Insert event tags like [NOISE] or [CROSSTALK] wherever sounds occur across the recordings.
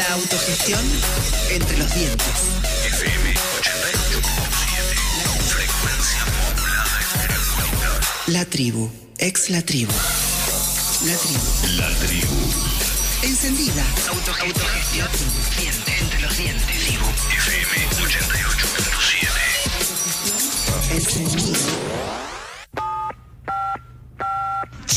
La autogestión entre los dientes. FM 88.7. Frecuencia modulada. La tribu, ex la tribu. La tribu. La tribu. Encendida. Autogestión entre los dientes. Tribu. FM 88.7. Encendida.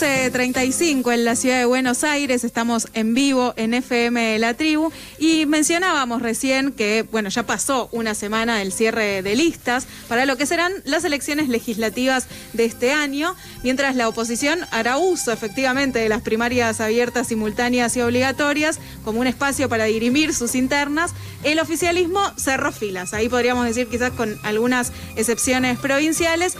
Once 35 en la ciudad de Buenos Aires, estamos en vivo en FM La Tribu. Y mencionábamos recién que, bueno, ya pasó una semana del cierre de listas para lo que serán las elecciones legislativas de este año, mientras la oposición hará uso efectivamente de las primarias abiertas, simultáneas y obligatorias como un espacio para dirimir sus internas, el oficialismo cerró filas, ahí podríamos decir quizás con algunas excepciones provinciales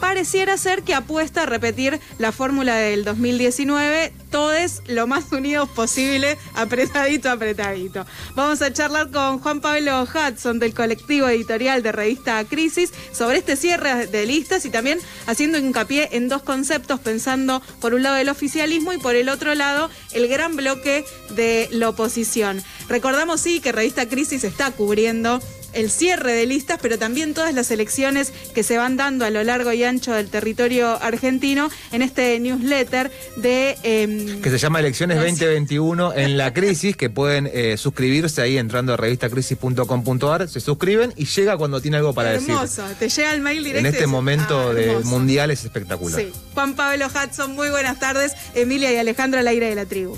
pareciera ser que apuesta a repetir la fórmula del 2019, todos lo más [LAUGHS] unidos posible, apretadito, apretadito. Vamos a charlar con Juan Pablo Hudson del colectivo editorial de revista Crisis sobre este cierre de listas y también haciendo hincapié en dos conceptos, pensando por un lado el oficialismo y por el otro lado el gran bloque de la oposición. Recordamos sí que revista Crisis está cubriendo el cierre de listas, pero también todas las elecciones que se van dando a lo largo y ancho del territorio argentino en este newsletter de... eh, Que se llama Elecciones Gracias. 2021 en la crisis, que pueden eh, suscribirse ahí entrando a revistacrisis.com.ar, se suscriben y llega cuando tiene algo para decir. hermoso, te llega el mail directo. En este momento "Ah, de hermoso". mundial es espectacular. Sí. Juan Pablo Hudson, muy buenas tardes. Emilia y Alejandro al aire de la tribu.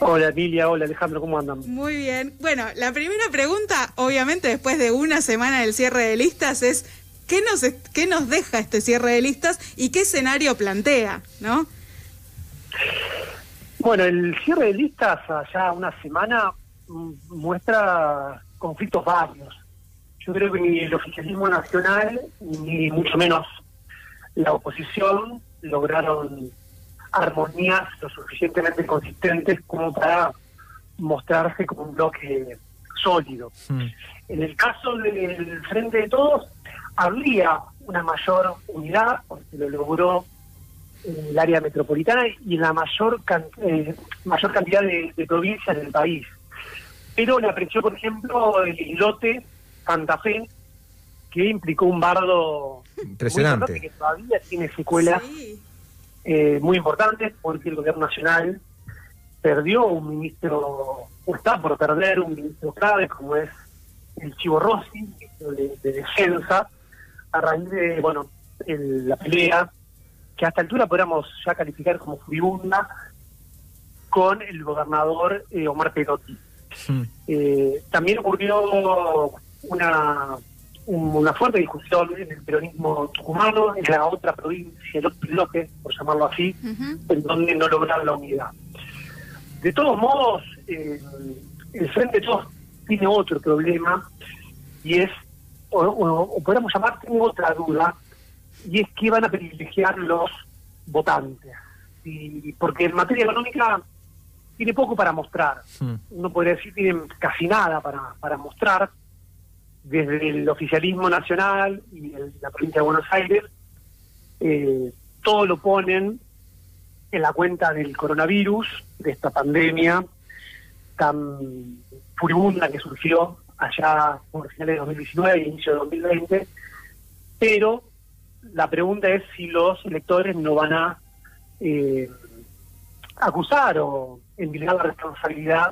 Hola Emilia, hola Alejandro, ¿cómo andan? Muy bien. Bueno, la primera pregunta, obviamente después de una semana del cierre de listas, es ¿qué nos, qué nos deja este cierre de listas y qué escenario plantea? ¿No? Bueno, el cierre de listas allá una semana mm, muestra conflictos varios. Yo creo que ni el oficialismo nacional, ni mucho menos la oposición lograron armonías lo suficientemente consistentes como para mostrarse como un bloque sólido. Mm. En el caso del Frente de Todos, habría una mayor unidad, porque lo logró en el área metropolitana y en la mayor, can- eh, mayor cantidad de, de provincias del país. Pero le apreció, por ejemplo, el islote Santa Fe, que implicó un bardo Impresionante. que todavía tiene secuelas Sí. Eh, muy importantes porque el gobierno nacional perdió un ministro, o está por perder un ministro clave como es el Chivo Rossi, ministro de, de Defensa, a raíz de, bueno, el- la pelea que a esta altura podríamos ya calificar como furibunda con el gobernador eh, Omar Perotti. Eh, también ocurrió una, un- una fuerte discusión en el peronismo tucumano, en la otra provincia, el otro bloque, por llamarlo así, en donde no lograron la unidad. De todos modos, eh, el Frente de Todos tiene otro problema y es, o, o- o podríamos llamar, tiene otra duda, y es que van a privilegiar los votantes. Y, porque en materia económica tiene poco para mostrar Mm. uno podría decir tienen casi nada para, para mostrar desde el oficialismo nacional y el- la provincia de Buenos Aires eh, todo lo ponen en la cuenta del coronavirus de esta pandemia tan furibunda que surgió allá por finales de 2019 y inicio de 2020 pero la pregunta es si los electores no van a eh, acusar o enviar la responsabilidad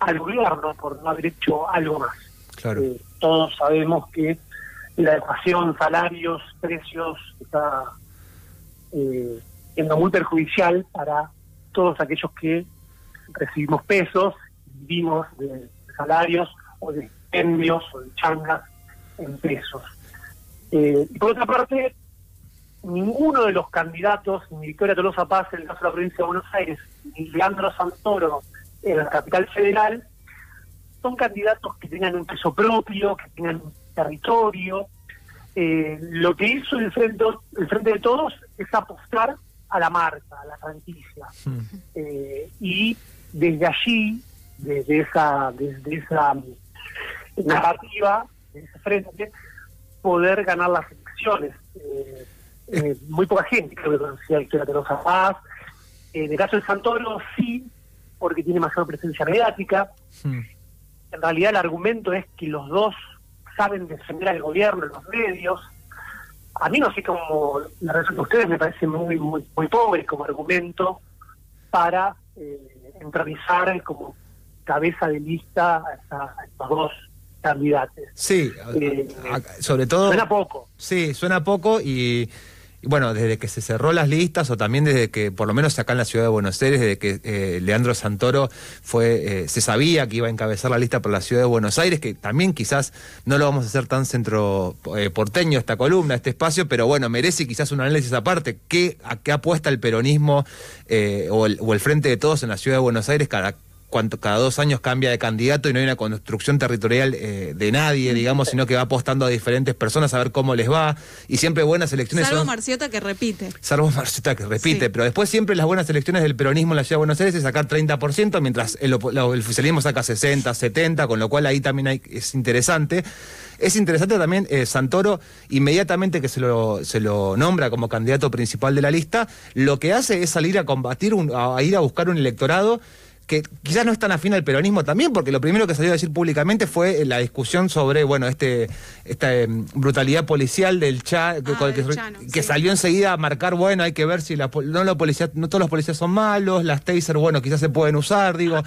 al gobierno por no haber hecho algo más. Claro. Eh, todos sabemos que la ecuación salarios, precios está eh, siendo muy perjudicial para todos aquellos que recibimos pesos, vivimos de salarios o de stipendios o de changas en pesos. Eh, y por otra parte, ninguno de los candidatos, ni Victoria Tolosa Paz en el caso de la provincia de Buenos Aires, ni Leandro Santoro en la capital federal, son candidatos que tengan un peso propio, que tengan un territorio. Eh, lo que hizo el frente, el frente de Todos es apostar a la marca, a la franquicia. Hmm. Eh, y desde allí, desde esa, desde esa mm, narrativa, de ese frente, poder ganar las elecciones. Eh, eh, muy poca gente creo que conocía a Victoria Tolosa Paz. En el caso de Santoro, sí, porque tiene mayor presencia mediática. Hmm. En realidad el argumento es que los dos saben defender al gobierno en los medios. A mí no sé cómo la resulta a ustedes, me parece muy muy muy pobre como argumento para eh, entronizar como cabeza de lista a, a estos dos candidatos. Sí, Eh, a- sobre todo... Suena poco. Sí, suena poco y bueno, desde que se cerró las listas o también desde que, por lo menos acá en la ciudad de Buenos Aires, desde que eh, Leandro Santoro fue, eh, se sabía que iba a encabezar la lista por la ciudad de Buenos Aires, que también quizás no lo vamos a hacer tan centro eh, porteño esta columna, este espacio, pero bueno, merece quizás un análisis aparte. ¿Qué, ¿A qué apuesta el peronismo o, el, o el Frente de Todos en la ciudad de Buenos Aires cada cuanto, cada dos años cambia de candidato y no hay una construcción territorial eh, de nadie, digamos, sino que va apostando a diferentes personas a ver cómo les va. Y siempre buenas elecciones Salvo son... Marciota que repite. Salvo Marceta que repite, Sí. pero después siempre las buenas elecciones del peronismo en la ciudad de Buenos Aires es sacar 30%, mientras el, oficialismo saca 60, 70, con lo cual ahí también hay- es interesante. Es interesante también eh, Santoro, inmediatamente que se lo, se lo nombra como candidato principal de la lista, lo que hace es salir a combatir, un- a, a ir a buscar un electorado que quizás no es tan afín al peronismo también, porque lo primero que salió a decir públicamente fue eh, la discusión sobre, bueno, este esta em, brutalidad policial del Cha, que, Ah, del que- Chano, que sí. salió enseguida a marcar, bueno, hay que ver si la, no, la policía, no todos los policías son malos, las taser, bueno, quizás se pueden usar, digo.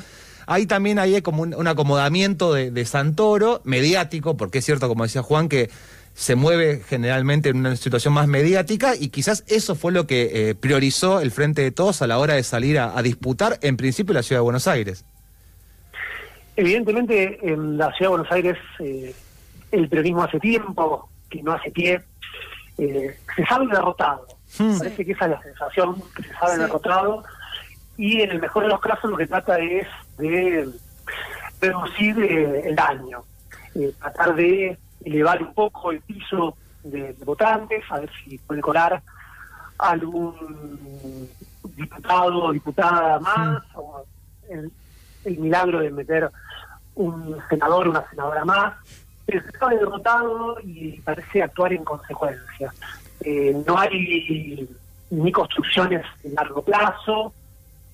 Ahí también hay como un, un acomodamiento de, de Santoro, mediático, porque es cierto, como decía Juan, que se mueve generalmente en una situación más mediática y quizás eso fue lo que eh, priorizó el Frente de Todos a la hora de salir a, a disputar, en principio, la ciudad de Buenos Aires. Evidentemente, en la ciudad de Buenos Aires, eh, el peronismo hace tiempo que no hace pie, eh, se sabe derrotado. Hmm. Parece que esa es la sensación, que se sabe Sí. derrotado, y en el mejor de los casos lo que trata es de reducir eh, el daño, eh, tratar de elevar un poco el piso de, de votantes, a ver si puede colar algún diputado o diputada más, o el, el milagro de meter un senador o una senadora más, pero se sabe derrotado y parece actuar en consecuencia. Eh, no hay ni construcciones de largo plazo,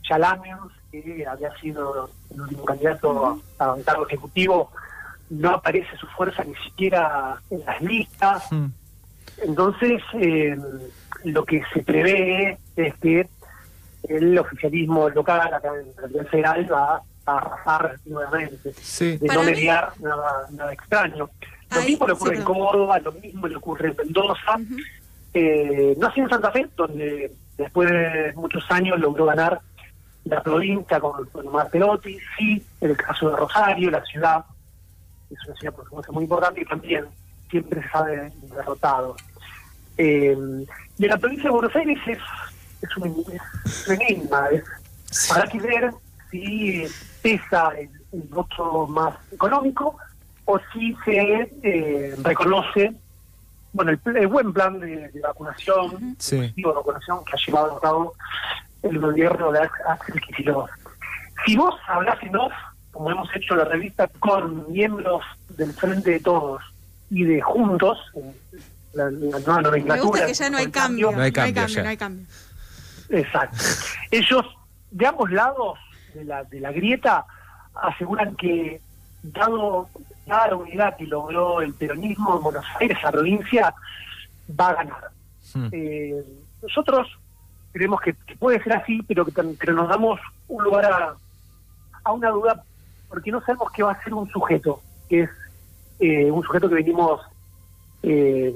Chalamios, que había sido el último candidato a un cargo ejecutivo, no aparece su fuerza ni siquiera en las listas. Hmm. Entonces, eh, lo que se prevé es que el oficialismo local, acá en la federal, va a arrasar nuevamente. Sí. De Para no mí- mediar nada, nada extraño. Lo Ahí, mismo le ocurre sí, en. Córdoba, lo mismo le ocurre en Mendoza. Eh, no así en Santa Fe, donde después de muchos años logró ganar la provincia con, con Omar Perotti, sí, en el caso de Rosario, la ciudad, es una ciudad por supuesto muy importante y también siempre se sabe derrotado. Eh, y en la provincia de Buenos Aires es, es, un, es un enigma, es, habrá que ver si pesa el, el voto más económico o si se eh, reconoce bueno el, buen plan de, de vacunación, Sí. de vacunación que ha llevado a cabo el gobierno de Ax- Axel Kicillof. Si vos hablás en off, como hemos hecho la revista, con miembros del Frente de Todos y de Juntos, la, la nueva nomenclatura... Me gusta que ya no hay cambio. No hay cambio no hay cambio. Exacto. Ellos, de ambos lados de la, de la grieta, aseguran que, dado dada la unidad que logró el peronismo en Buenos Aires, la provincia, va a ganar. Hmm. Eh, nosotros creemos que, que puede ser así, pero que pero nos damos un lugar a, a una duda, porque no sabemos qué va a ser un sujeto, que es eh, un sujeto que venimos eh,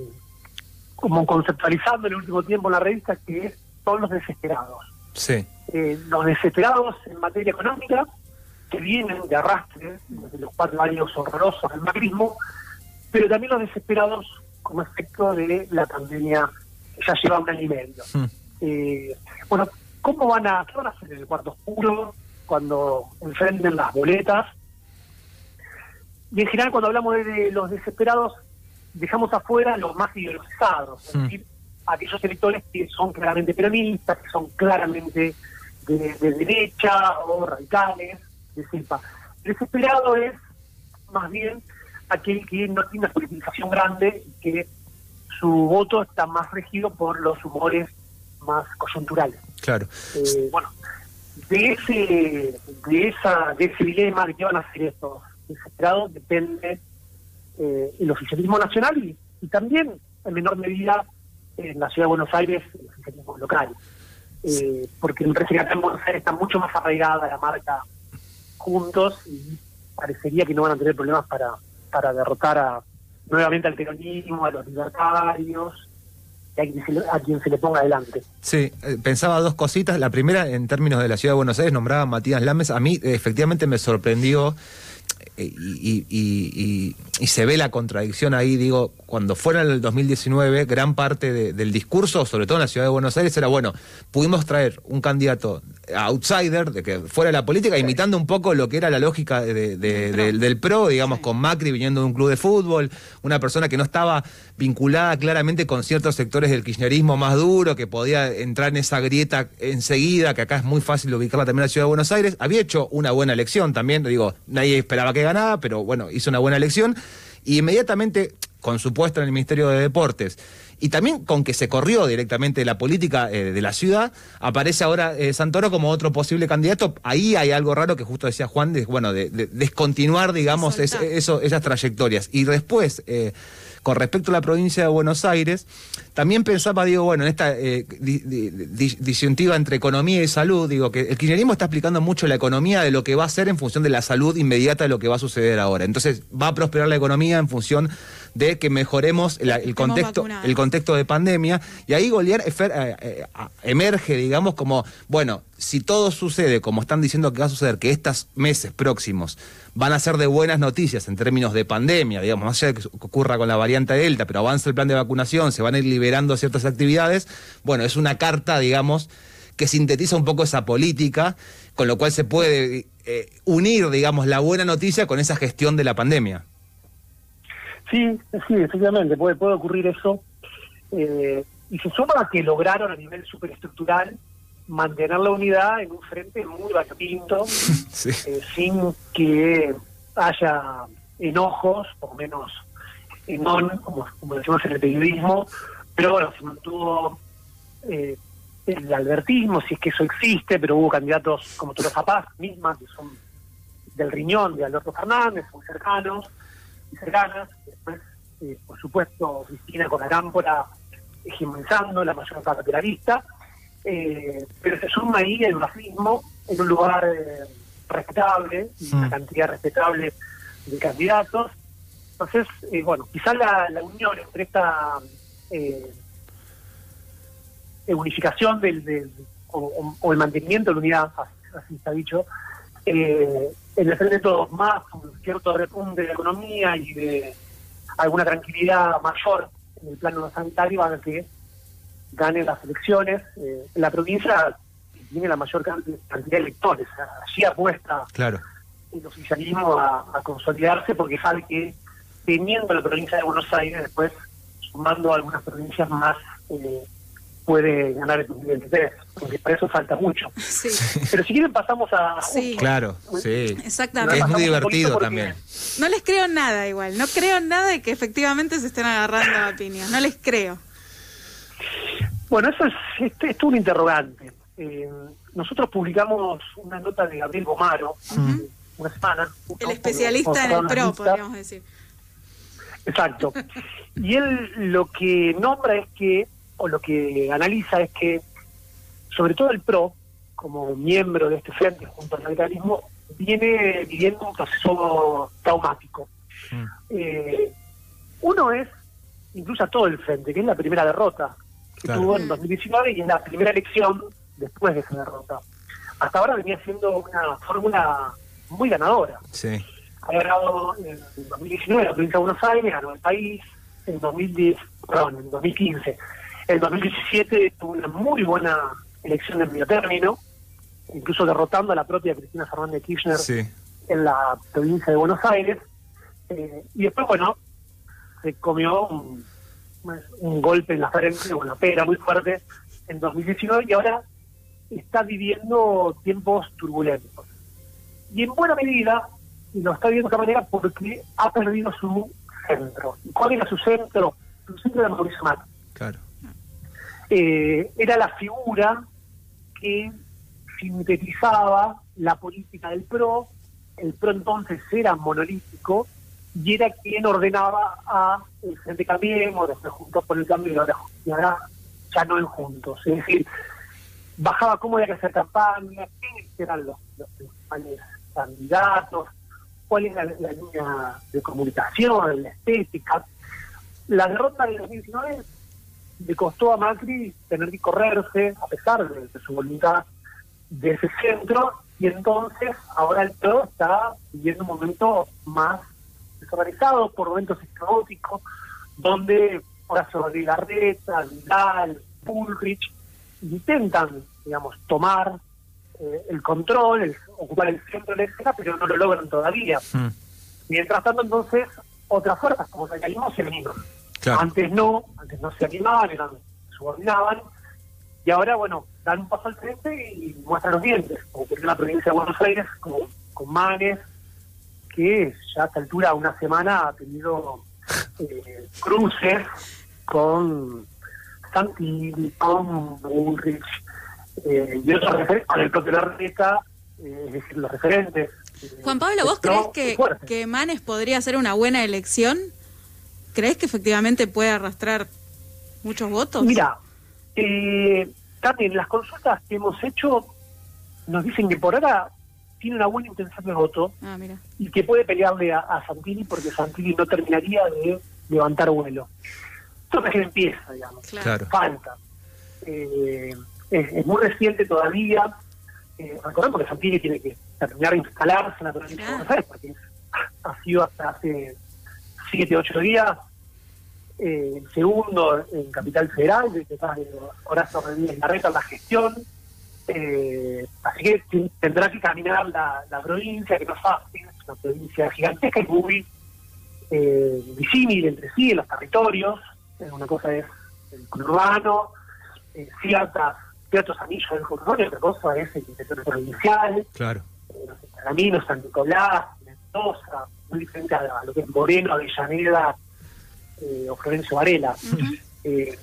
como conceptualizando en el último tiempo en la revista, que es, son los desesperados. Sí. Eh, los desesperados en materia económica, que vienen de arrastre desde los cuatro años horrorosos del macrismo, pero también los desesperados como efecto de la pandemia ya lleva un año y medio. Mm. Eh, bueno, ¿cómo van a, qué van a hacer en el cuarto oscuro cuando enfrenten las boletas? Y en general cuando hablamos de, de los desesperados, dejamos afuera los más ideologizados, es Mm. decir, aquellos electores que son claramente peronistas, que son claramente de, de derecha o radicales, de cepa. Desesperado es más bien aquel que no tiene una politización grande y que su voto está más regido por los humores más coyunturales. Claro. Eh, bueno, de ese, de esa, de ese dilema de qué van a hacer estos desesperados depende eh, el oficialismo nacional y, y también en menor medida en la ciudad de Buenos Aires el oficialismo local. Eh, porque me parece que acá en Buenos Aires está mucho más arraigada la marca juntos y parecería que no van a tener problemas para, para derrotar a nuevamente al peronismo, a los libertarios, a quien se le, ponga adelante. Sí, eh, pensaba dos cositas. La primera, en términos de la ciudad de Buenos Aires, nombraba a Matías Lames. A mí, efectivamente, me sorprendió y, y- y- y se ve la contradicción ahí. Digo, cuando fuera el 2019, gran parte de- del discurso, sobre todo en la ciudad de Buenos Aires, era bueno, pudimos traer un candidato outsider, de que fuera de la política, imitando un poco lo que era la lógica de- de- del, del PRO, digamos, con Macri viniendo de un club de fútbol, una persona que no estaba vinculada claramente con ciertos sectores del kirchnerismo más duro, que podía entrar en esa grieta enseguida, que acá es muy fácil ubicarla también en la ciudad de Buenos Aires. Había hecho una buena elección también, digo, nadie esperaba que ganara, pero bueno, hizo una buena elección. Y inmediatamente, con su puesto en el Ministerio de Deportes, y también con que se corrió directamente de la política eh, de la ciudad, aparece ahora eh, Santoro como otro posible candidato. Ahí hay algo raro que justo decía Juan, de, bueno, de, de descontinuar, digamos, es- eso, esas trayectorias. Y después, eh, con respecto a la provincia de Buenos Aires, también pensaba, digo, bueno, en esta eh, di- di- di- disyuntiva entre economía y salud, digo, que el kirchnerismo está explicando mucho la economía de lo que va a ser en función de la salud inmediata de lo que va a suceder ahora. Entonces, va a prosperar la economía en función de que mejoremos la- el contexto, vacunados. el contexto de pandemia. Y ahí Goliar efer- eh, eh, emerge, digamos, como, bueno, si todo sucede como están diciendo que va a suceder, que estos meses próximos van a ser de buenas noticias en términos de pandemia, digamos, más allá de que ocurra con la variante Delta, pero avanza el plan de vacunación, se van a ir liberando ciertas actividades, bueno, es una carta, digamos, que sintetiza un poco esa política, con lo cual se puede eh, unir, digamos, la buena noticia con esa gestión de la pandemia. Sí, sí, efectivamente, puede, puede ocurrir eso. Eh, y se suma a que lograron a nivel superestructural mantener la unidad en un frente muy variopinto, [LAUGHS] Sí. eh, sin que haya enojos, por lo menos en on, como, como decimos en el periodismo, pero bueno, se mantuvo eh, el albertismo, si es que eso existe, pero hubo candidatos como Tolosa Paz misma, que son del riñón de Alberto Fernández, muy cercanos cercanas. Después, eh, por supuesto, Cristina con Arámpora hegemonizando la mayor parte de la lista. Eh, pero se suma ahí el racismo en un lugar eh, respetable, y una Mm. cantidad respetable de candidatos. Entonces, eh, bueno, quizás la, la unión entre esta eh, eh, unificación del, del- o, o- o el mantenimiento de la unidad, así, así está dicho, eh, el frente de todos más un cierto repunte de la economía y de alguna tranquilidad mayor en el plano sanitario van a que ganen las elecciones. Eh, la provincia tiene la mayor can- cantidad de electores, allí apuesta Claro. el oficialismo a, a consolidarse porque sabe que teniendo la provincia de Buenos Aires, después sumando algunas provincias más, eh, puede ganar el 2023, porque para eso falta mucho. Sí, Pero si quieren pasamos a... Sí. Claro, sí. exactamente. Es muy divertido también. No les creo nada igual, no creo nada de que efectivamente se estén agarrando a piñas, no les creo. Bueno, eso es, este, esto es un interrogante. Eh, nosotros publicamos una nota de Gabriel Gomaro una semana. El especialista en el PRO, podríamos decir. Exacto. Y él lo que nombra es que, o lo que analiza es que, sobre todo el PRO, como miembro de este frente junto al radicalismo, viene viviendo un proceso traumático. Mm. Eh, uno es, incluso a todo el frente, que es la primera derrota que Claro. tuvo en 2019 y es la primera elección después de esa derrota. Hasta ahora venía siendo una fórmula muy ganadora Sí. había ganado en 2019 la provincia de Buenos Aires, ganó el país, en 2010, perdón, en 2015 En 2017 tuvo una muy buena elección de medio término, incluso derrotando a la propia Cristina Fernández de Kirchner Sí. en la provincia de Buenos Aires. Eh, y después, bueno, se comió un, un golpe en la frente, una pera muy fuerte en 2019 y ahora está viviendo tiempos turbulentos. Y en buena medida, lo está viviendo de esta manera porque ha perdido su centro. ¿Y ¿Cuál era su centro? Su centro era Mauricio Macri Claro. Eh, era la figura que sintetizaba la política del PRO. El PRO entonces era monolítico y era quien ordenaba a el Frente Cambiemos, después Juntos por el Cambio y ahora, ya no en Juntos. Es decir, bajaba cómo había que hacer campaña, quiénes eran los, los principales candidatos, cuál era la, la línea de comunicación, la estética. La derrota de 2019 le costó a Macri tener que correrse, a pesar de, de su voluntad, de ese centro, y entonces ahora el PRO está viviendo un momento más desorganizado, por momentos caóticos, donde Horacio Larreta, Vidal, Bullrich intentan, digamos, tomar eh, el control, el- ocupar el centro de la escena, pero no lo logran todavía. Mm. Mientras tanto, entonces, otras fuerzas como el se animan. Claro. Antes no, antes no se animaban, eran, subordinaban, y ahora, bueno, dan un paso al frente y muestran los dientes, como que en la provincia de Buenos Aires, con, con Manes, que ya a esta altura, una semana, ha tenido eh, cruces con Santilli, con Bullrich, eh, y otros referentes, con el propio Larreta, eh, es decir, los referentes. eh, Juan Pablo, ¿vos del PRO, crees que Manes podría ser una buena elección? ¿Crees que efectivamente puede arrastrar muchos votos? Mira, eh, también las consultas que hemos hecho nos dicen que por ahora tiene una buena intención de voto Ah, mira. y que puede pelearle a, a Santilli porque Santilli no terminaría de levantar vuelo. Esto recién empieza, digamos. Claro. Falta. Eh, es, es muy reciente todavía. Eh, recordemos que Santilli tiene que terminar de instalarse en la provincia de. Buenos Aires porque ha sido hasta hace siete, ocho días eh, el segundo en Capital Federal, de que está de Horacio Rodríguez Larreta en la gestión. Eh, así que tendrá que caminar la, la provincia, que no es fácil, es una provincia gigantesca y muy eh, disímil entre sí en los territorios. Eh, una cosa es el conurbano, eh, ciertas, ciertos anillos del conurbano, y otra cosa es el interior provincial Claro. eh, no sé, Salamino, San Nicolás, Mendoza, muy diferente a lo que es Moreno, Avellaneda eh, o Florencio Varela. Eh,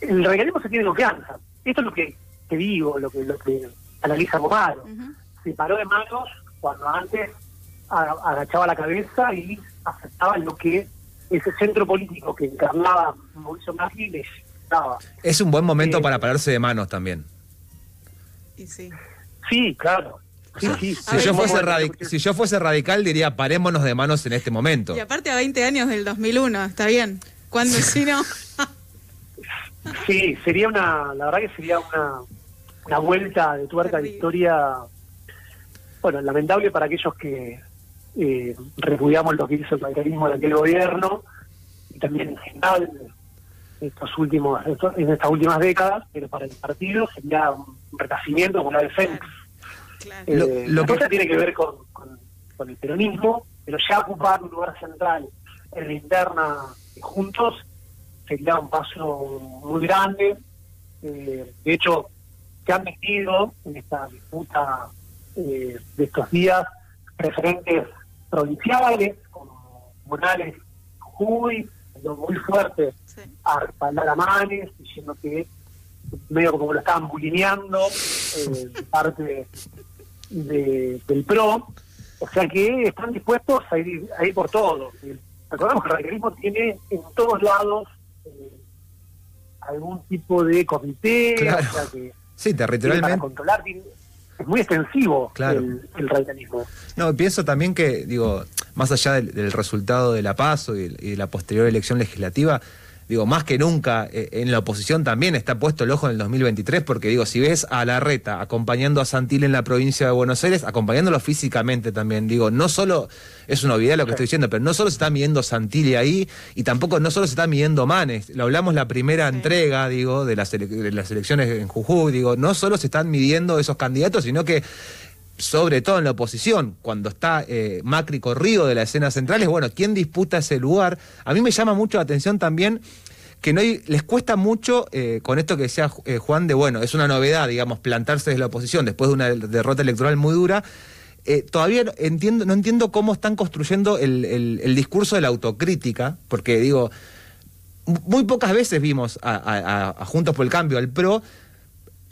el radicalismo se tiene confianza. Esto es lo que, que digo, lo que, lo que analiza Romaro. Ujú. Se paró de manos cuando antes agachaba la cabeza y aceptaba lo que ese centro político que encarnaba Mauricio Macri le daba. Es un buen momento Eh, para pararse de manos también. Y sí. Sí, claro. Sí, sí. Si yo, fuese Bueno, radi- si yo fuese radical, diría parémonos de manos en este momento. Y aparte a 20 años del 2001, está bien. ¿Cuándo [LAUGHS] si no? Sí, sería una, la verdad que sería una, una vuelta de tuerca de historia, bueno, lamentable para aquellos que eh, repudiamos lo que hizo el radicalismo de aquel gobierno y también en general estos últimos, estos- en estas últimas décadas, pero para el partido sería un renacimiento como la de Fénix. Claro. Eh, Lo- lo la que- tiene que ver con, con- con el peronismo, pero ya ocupar un lugar central en la interna juntos sería un paso muy grande. Eh, de hecho, se han metido en esta disputa eh, de estos días referentes provinciales como Morales, Jujuy, siendo muy fuerte Sí. a respaldar a Manes, diciendo que medio como lo estaban bulineando eh, [LAUGHS] de parte de- del PRO, o sea que están dispuestos a ir, a ir por todo. Recordemos que el radicalismo tiene en todos lados eh, algún tipo de comité, Claro. o sea que Sí, tiene para territorialmente. controlar, es muy extensivo Claro. el, el radicalismo. No, pienso también que, digo, más allá del, del resultado de la PASO y, y de la posterior elección legislativa, digo, más que nunca eh, en la oposición también está puesto el ojo en el 2023, porque digo, si ves a Larreta acompañando a Santil en la provincia de Buenos Aires, acompañándolo físicamente también, digo, no solo, es una obviedad lo que estoy diciendo, pero no solo se está midiendo Santilli ahí, y tampoco no solo se está midiendo Manes, lo hablamos la primera entrega, digo, de las, de las elecciones en Jujuy, digo, no solo se están midiendo esos candidatos, sino que sobre todo en la oposición, cuando está eh, Macri corrido de la escena central, es bueno, ¿quién disputa ese lugar? A mí me llama mucho la atención también que no les cuesta mucho eh, con esto que decía eh, Juan de, bueno, es una novedad, digamos, plantarse desde la oposición después de una derrota electoral muy dura. Todavía no entiendo, no entiendo cómo están construyendo el, el- el discurso de la autocrítica, porque digo, muy pocas veces vimos a- a Juntos por el Cambio, al PRO,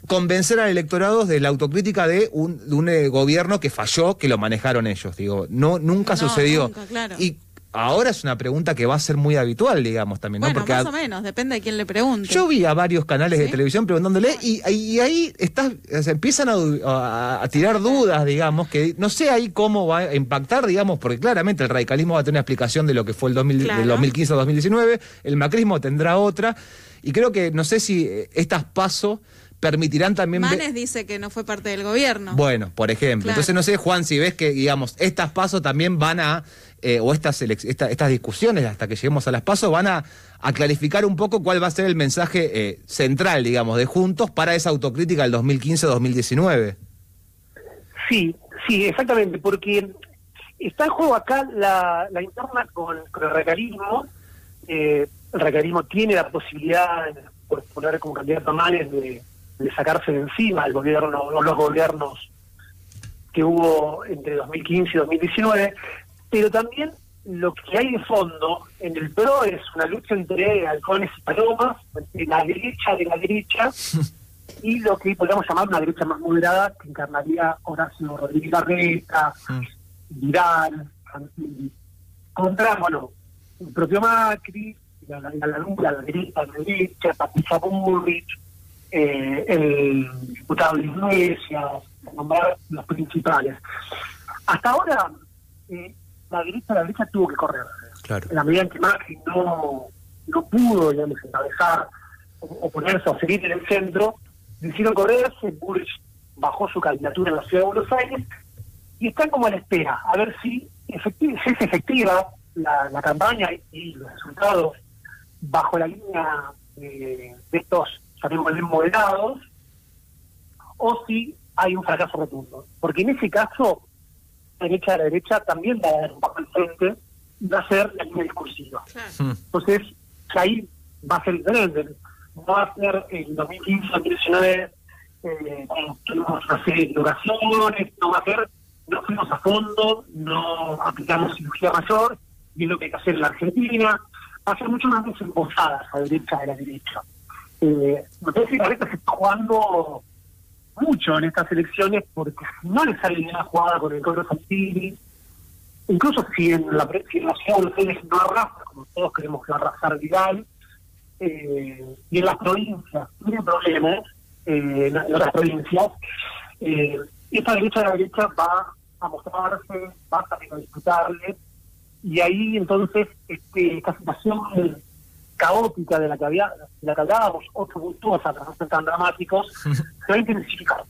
convencer al electorado de la autocrítica de un, de un eh, gobierno que falló, que lo manejaron ellos. Digo, no, nunca No, sucedió. nunca, claro. Y ahora es una pregunta que va a ser muy habitual, digamos, también, ¿no? Bueno, Porque más a- o menos, depende de quién le pregunte. yo vi a varios canales de televisión preguntándole y, y ahí estás, se empiezan a, a- a tirar dudas, digamos, que no sé ahí cómo va a impactar, digamos, porque claramente el radicalismo va a tener una explicación de lo que fue el 2000 Claro. del 2015 al 2019, el macrismo tendrá otra, y creo que no sé si eh, estas pasos permitirán también... ve- Manes dice que no fue parte del gobierno. bueno, por ejemplo. Claro. Entonces, no sé, Juan, si ves que, digamos, estas pasos también van a, eh, o estas, esta- estas discusiones hasta que lleguemos a las pasos, van a, a clarificar un poco cuál va a ser el mensaje eh, central, digamos, de Juntos para esa autocrítica del 2015-2019. Sí, sí, exactamente, porque está en juego acá la, la interna con, con el radicalismo. Eh, el radicalismo tiene la posibilidad, por poner como candidato a Manes, de, de sacarse de encima el gobierno o los gobiernos que hubo entre 2015 y 2019, pero también lo que hay de fondo en el PRO es una lucha entre halcones y palomas, entre la derecha de la derecha [LAUGHS] y lo que podríamos llamar una derecha más moderada que encarnaría Horacio Rodríguez Larreta, Vidal, Santilli, contra, bueno, el propio Macri, la, la, la, la, la derecha, la derecha, Patricia Bullrich, eh, el diputado de Iglesias, nombrar los principales. Hasta ahora, eh, la derecha, la derecha tuvo que correr. Claro. En la medida en que Macri no, no pudo, digamos, encabezar o, o ponerse o seguir en el centro, decidieron correrse, Bullrich bajó su candidatura en la ciudad de Buenos Aires y están como a la espera, a ver si, efecti- si es efectiva la, la campaña y los resultados bajo la línea de estos, llamémosle, moderados, o si hay un fracaso rotundo. Porque en ese caso, la derecha de la derecha también va a dar un paso al frente y va a ser la línea discursiva. Claro. Mm. Entonces, ahí va a ser diferente. No va a ser en 2015, 2019, eh, una serie de equivocaciones, no va a ser, no fuimos a fondo, no aplicamos cirugía mayor, y es lo que hay que hacer en la Argentina. Va a ser mucho más desembosada a la derecha de la derecha. Eh, me parece que se está jugando mucho en estas elecciones porque no le sale bien la jugada con el Coro Santilli, incluso si en la, si ciudad de Buenos no arrasa, como todos queremos que arrasar Vidal, eh, y en las provincias tiene problemas, eh, en, en otras provincias, eh, esta derecha de la derecha va a mostrarse, va a disputarle, y ahí entonces este, esta situación caótica de la que había, de la que hablábamos, o tumultuosa, para no tan dramáticos, [LAUGHS] se va a intensificar.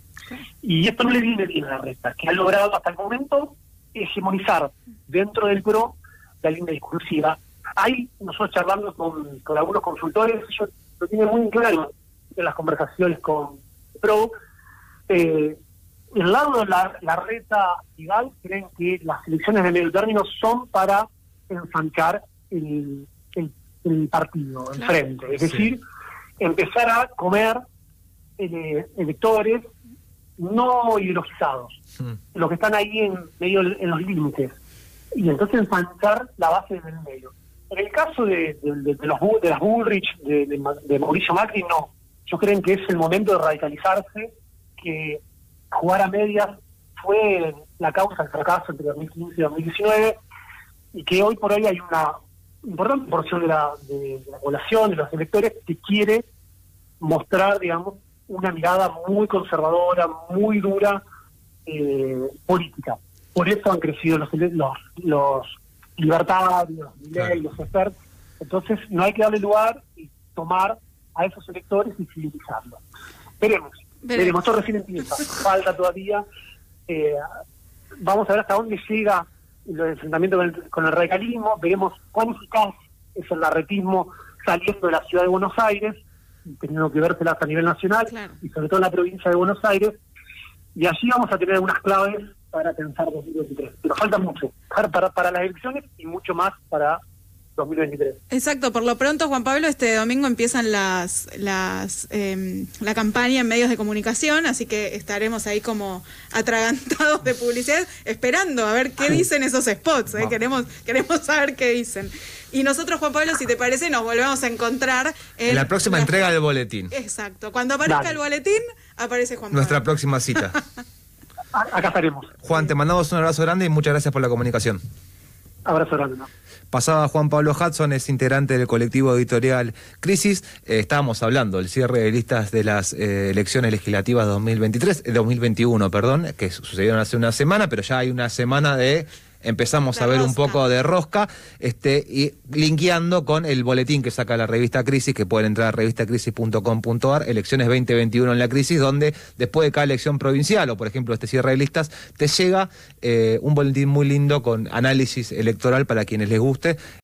Y esto no le viene bien a la recta, que ha logrado hasta el momento hegemonizar dentro del PRO la línea discursiva. Ahí nosotros charlando con, con algunos consultores, ellos lo tienen muy claro en las conversaciones con PRO. Eh, el lado de la, la reta Vidal creen que las elecciones de medio término son para ensanchar el, el, partido, el Claro. frente. Es Sí. decir, empezar a comer eh, electores no ideologizados, Mm. los que están ahí en medio en los límites y entonces ensanchar la base del medio. En el caso de, de, de- de los Bu- de las Bullrich, de, de Mauricio Macri, no. Yo creo que es el momento de radicalizarse, que jugar a medias fue la causa del fracaso entre 2015 y 2019 y que hoy por hoy hay una importante porción de la, de, de la población, de los electores, que quiere mostrar, digamos, una mirada muy conservadora, muy dura, eh, política. Por eso han crecido los, los, los libertarios, los expertos, Entonces no hay que darle lugar y tomar a esos electores y civilizarlos. Veremos, Veremos. veremos, esto recién empieza, [LAUGHS] falta todavía. eh, vamos a ver hasta dónde llega el enfrentamiento con el, con el radicalismo, veremos cuán eficaz es el larretismo saliendo de la ciudad de Buenos Aires, teniendo que vérselas a nivel nacional Claro. y sobre todo en la provincia de Buenos Aires, y allí vamos a tener algunas claves para pensar 2023. Pero falta mucho para, para, para las elecciones y mucho más para 2023. Exacto, por lo pronto, Juan Pablo, este domingo empiezan las, las em, la campaña en medios de comunicación, así que estaremos ahí como atragantados de publicidad, esperando a ver qué dicen esos spots. ¿eh? Queremos, queremos saber qué dicen. Y nosotros, Juan Pablo, si te parece, nos volvemos a encontrar en, En la próxima la- entrega del boletín. Exacto, cuando aparezca Dale. el boletín, aparece Juan Nuestra Pablo. próxima cita. [LAUGHS] Acá estaremos. Juan, te mandamos un abrazo grande y muchas gracias por la comunicación. Abrazo grande. Pasaba Juan Pablo Hudson, es integrante del colectivo editorial Crisis. Eh, estábamos hablando del cierre de listas de las eh, elecciones legislativas 2023, eh, 2021, perdón, que su- sucedieron hace una semana, pero ya hay una semana de empezamos a ver un poco de rosca, este, y linkeando con el boletín que saca la revista Crisis, que pueden entrar a revistacrisis.com.ar, elecciones 2021 en la crisis, donde después de cada elección provincial, o por ejemplo este cierre de listas, te llega eh, un boletín muy lindo con análisis electoral para quienes les guste.